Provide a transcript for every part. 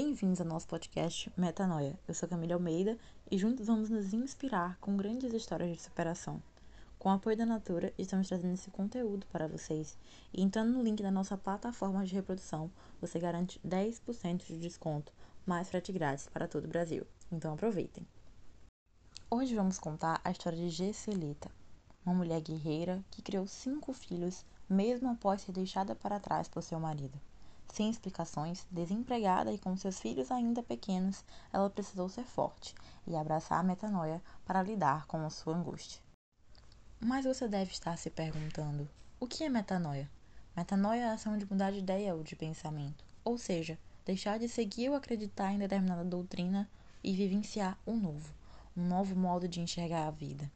Bem-vindos ao nosso podcast Metanoia. Eu sou Camila Almeida e juntos vamos nos inspirar com grandes histórias de superação. Com o apoio da Natura, estamos trazendo esse conteúdo para vocês. E entrando no link da nossa plataforma de reprodução, você garante 10% de desconto, mais frete grátis para todo o Brasil. Então aproveitem. Hoje vamos contar a história de Gesselita, uma mulher guerreira que criou cinco filhos mesmo após ser deixada para trás por seu marido. Sem explicações, desempregada e com seus filhos ainda pequenos, ela precisou ser forte e abraçar a metanoia para lidar com a sua angústia. Mas você deve estar se perguntando: o que é metanoia? Metanoia é a ação de mudar de ideia ou de pensamento, ou seja, deixar de seguir ou acreditar em determinada doutrina e vivenciar um novo, um novo modo de enxergar a vida.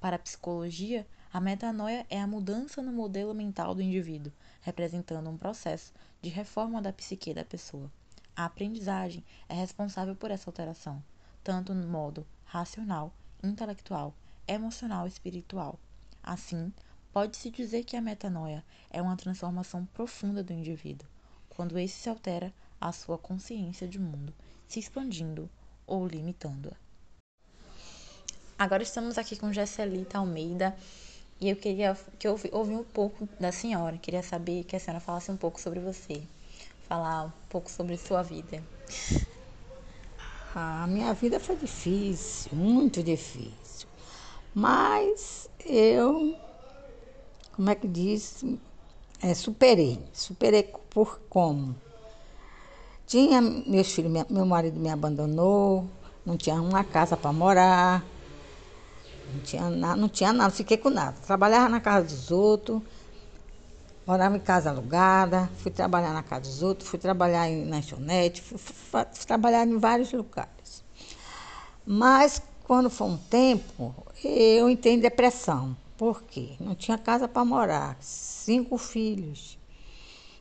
Para a psicologia, a metanoia é a mudança no modelo mental do indivíduo, representando um processo de reforma da psique da pessoa. A aprendizagem é responsável por essa alteração, tanto no modo racional, intelectual, emocional e espiritual. Assim, pode-se dizer que a metanoia é uma transformação profunda do indivíduo, quando esse se altera a sua consciência de mundo, se expandindo ou limitando-a. Agora estamos aqui com Gesselita Almeida, e eu queria que eu ouvi um pouco da senhora, queria saber que a senhora falasse um pouco sobre você, falar um pouco sobre sua vida. A minha vida foi difícil, muito difícil. Mas eu, como é que diz, é, superei. Superei por como? Tinha meus filhos, meu marido me abandonou, não tinha uma casa para morar, não tinha, nada, não tinha nada, fiquei com nada. Trabalhava na casa dos outros, morava em casa alugada, fui trabalhar na casa dos outros, fui trabalhar em lanchonete, fui, fui, fui trabalhar em vários lugares. Mas quando foi um tempo, eu entrei em depressão. Por quê? Não tinha casa para morar, cinco filhos,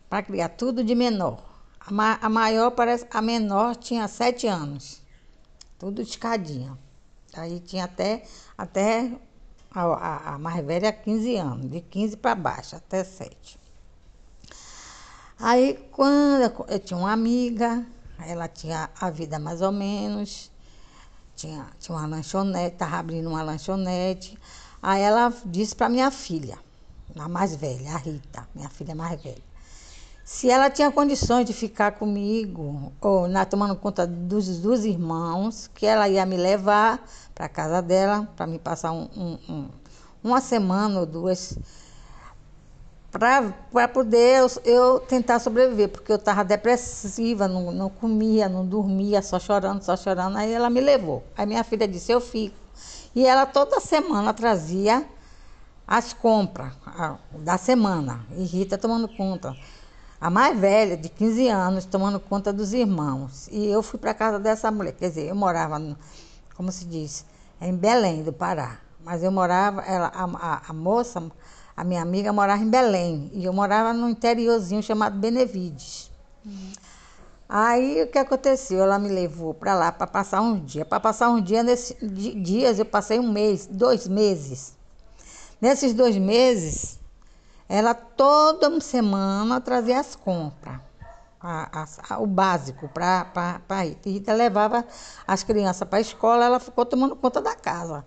para criar tudo de menor. A, a maior parece, a menor tinha sete anos, tudo escadinha. Aí tinha até, até a, a, a mais velha 15 anos, de 15 para baixo, até 7. Aí quando eu, eu tinha uma amiga, ela tinha a vida mais ou menos, tinha, tinha uma lanchonete, estava abrindo uma lanchonete. Aí ela disse para minha filha, a mais velha, a Rita, minha filha mais velha se ela tinha condições de ficar comigo, ou na, tomando conta dos, dos irmãos, que ela ia me levar para casa dela, para me passar um, um, um, uma semana ou duas, para poder eu, eu, tentar sobreviver, porque eu estava depressiva, não, não comia, não dormia, só chorando, só chorando. Aí ela me levou. Aí minha filha disse: Eu fico. E ela toda semana trazia as compras da semana, e Rita tomando conta a mais velha, de 15 anos, tomando conta dos irmãos. E eu fui para casa dessa mulher. Quer dizer, eu morava, no, como se diz, em Belém do Pará. Mas eu morava, ela, a, a, a, moça, a minha amiga, morava em Belém. E eu morava no interiorzinho chamado Benevides. Uhum. Aí o que aconteceu? Ela me levou para lá para passar uns dias. Para passar uns dias, nesse, dias eu passei um mês, dois meses. Nesses dois meses, ela toda semana trazia as compras, a, a, o básico para Rita. Rita levava as crianças para a escola, ela ficou tomando conta da casa.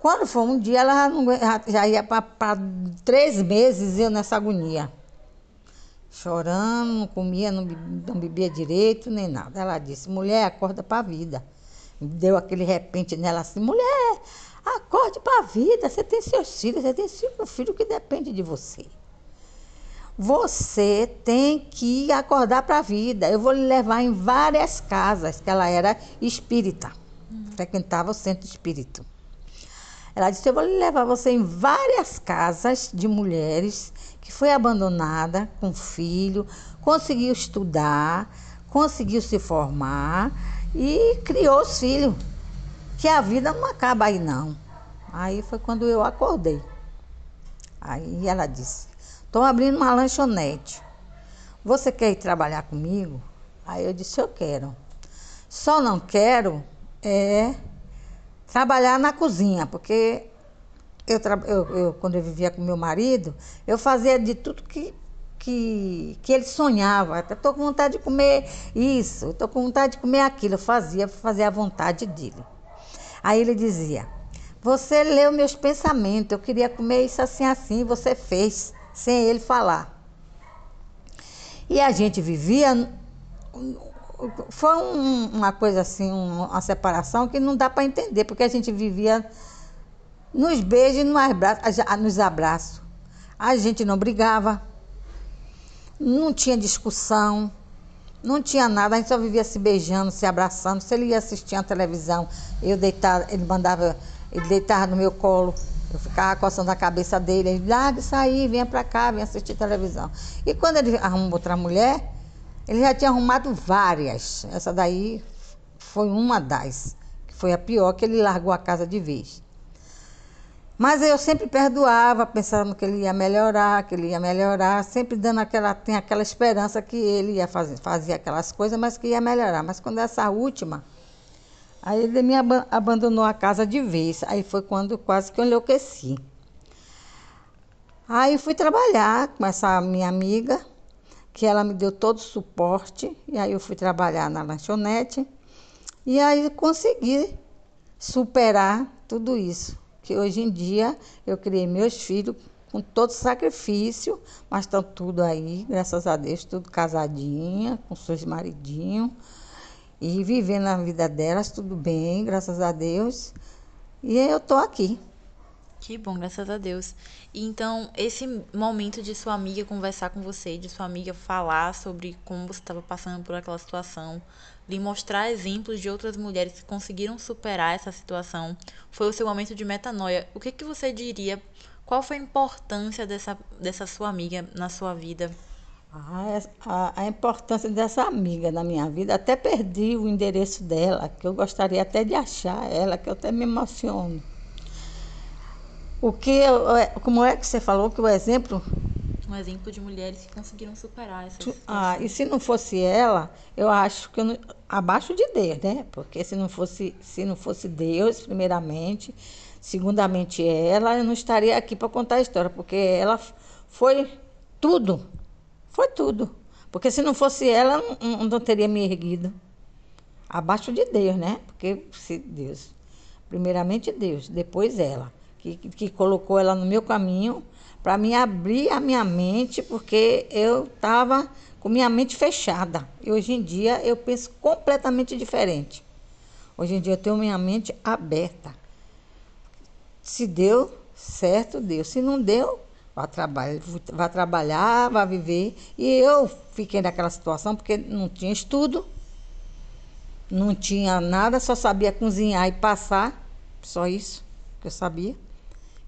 Quando foi um dia, ela já, já ia para três meses eu nessa agonia. Chorando, não comia, não não bebia direito, nem nada. Ela disse, mulher, acorda para a vida. Deu aquele repente nela assim, mulher, Acorde para a vida. Você tem seus filhos, você tem cinco filhos que dependem de você. Você tem que acordar para a vida. Eu vou lhe levar em várias casas, que ela era espírita, uhum. frequentava o centro espírito. Ela disse: Eu vou lhe levar você em várias casas de mulheres que foi abandonada com filho, conseguiu estudar, conseguiu se formar e criou os filhos que a vida não acaba aí não. Aí foi quando eu acordei. Aí ela disse: Estou abrindo uma lanchonete. Você quer ir trabalhar comigo? Aí eu disse: Eu quero. Só não quero é trabalhar na cozinha, porque eu, eu, eu, quando eu vivia com meu marido, eu fazia de tudo que que, que ele sonhava. Estou com vontade de comer isso, estou com vontade de comer aquilo. Eu fazia, fazia a vontade dele. Aí ele dizia: Você leu meus pensamentos, eu queria comer isso assim, assim, você fez, sem ele falar. E a gente vivia. Foi um, uma coisa assim, uma separação que não dá para entender, porque a gente vivia nos beijos e nos abraços. A gente não brigava, não tinha discussão, não tinha nada, a gente só vivia se beijando, se abraçando. Se ele ia assistir a televisão, eu deitava, ele mandava, ele deitava no meu colo, eu ficava coçando a cabeça dele, ele, larga isso aí, venha pra cá, venha assistir televisão. E quando ele arrumou outra mulher, ele já tinha arrumado várias. Essa daí foi uma das, que foi a pior, que ele largou a casa de vez. Mas eu sempre perdoava, pensando que ele ia melhorar, que ele ia melhorar, sempre dando aquela, tem aquela esperança que ele ia fazer, fazer aquelas coisas, mas que ia melhorar. Mas quando essa última, aí ele me abandonou a casa de vez. Aí foi quando quase que eu enlouqueci. Aí fui trabalhar com essa minha amiga, que ela me deu todo o suporte, e aí eu fui trabalhar na lanchonete, e aí consegui superar tudo isso que hoje em dia eu criei meus filhos com todo sacrifício, mas estão tudo aí, graças a Deus, tudo casadinha, com seus maridinhos, e vivendo a vida delas, tudo bem, graças a Deus. E eu estou aqui. Que bom, graças a Deus. Então, esse momento de sua amiga conversar com você, de sua amiga falar sobre como você estava passando por aquela situação, lhe mostrar exemplos de outras mulheres que conseguiram superar essa situação. Foi o seu momento de metanoia. O que, que você diria? Qual foi a importância dessa, dessa sua amiga na sua vida? Ah, a, a, importância dessa amiga na minha vida, até perdi o endereço dela, que eu gostaria até de achar ela, que eu até me emociono. O que, como é que você falou que o exemplo um exemplo de mulheres que conseguiram superar essa situação. Ah, e se não fosse ela, eu acho que eu não, abaixo de Deus, né? Porque se não fosse, se não fosse Deus, primeiramente, segundamente ela, eu não estaria aqui para contar a história, porque ela foi tudo. Foi tudo. Porque se não fosse ela, não, não teria me erguido. Abaixo de Deus, né? Porque se Deus, primeiramente Deus, depois ela, que, que colocou ela no meu caminho para me abrir a minha mente, porque eu estava com minha mente fechada. E hoje em dia eu penso completamente diferente. Hoje em dia eu tenho minha mente aberta. Se deu, certo, deu. Se não deu, vá trabalhar, vá trabalhar, vá viver. E eu fiquei naquela situação porque não tinha estudo, não tinha nada, só sabia cozinhar e passar, só isso que eu sabia.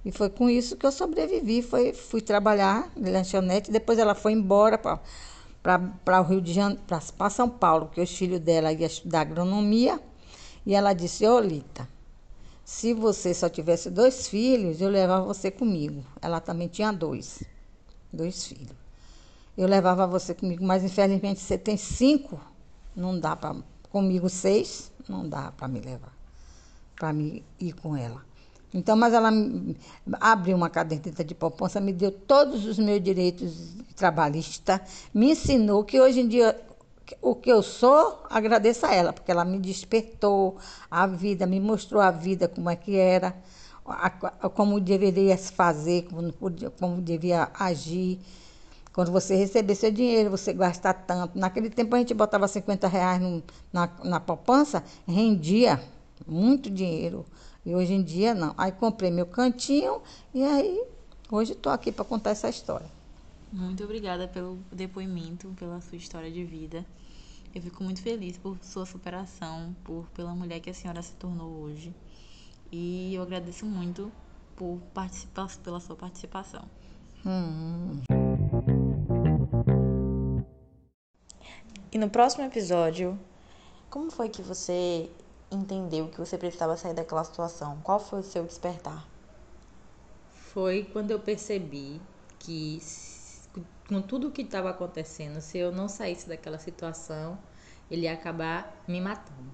E foi com isso que eu sobrevivi. Foi, fui trabalhar em lanchonete, depois ela foi embora para o Rio de Janeiro, para São Paulo, porque os filhos dela iam estudar agronomia. E ela disse, ô Lita, se você só tivesse dois filhos, eu levava você comigo. Ela também tinha dois, dois filhos. Eu levava você comigo, mas infelizmente você tem cinco, não dá para comigo seis, não dá para me levar, para me ir com ela. Então, mas ela abriu uma caderneta de poupança, me deu todos os meus direitos trabalhistas, me ensinou que hoje em dia o que eu sou, agradeço a ela, porque ela me despertou a vida, me mostrou a vida como é que era, como deveria se fazer, como, como devia agir. Quando você receber seu dinheiro, você gastar tanto. Naquele tempo a gente botava 50 reais no, na, na poupança, rendia muito dinheiro. E hoje em dia não. Aí comprei meu cantinho e aí hoje estou aqui para contar essa história. Muito obrigada pelo depoimento, pela sua história de vida. Eu fico muito feliz por sua superação, por pela mulher que a senhora se tornou hoje. E eu agradeço muito por participar, pela sua participação. Hum. E no próximo episódio, como foi que você entendeu que você precisava sair daquela situação? Qual foi o seu despertar? Foi quando eu percebi que, com tudo o que estava acontecendo, se eu não saísse daquela situação, ele ia acabar me matando.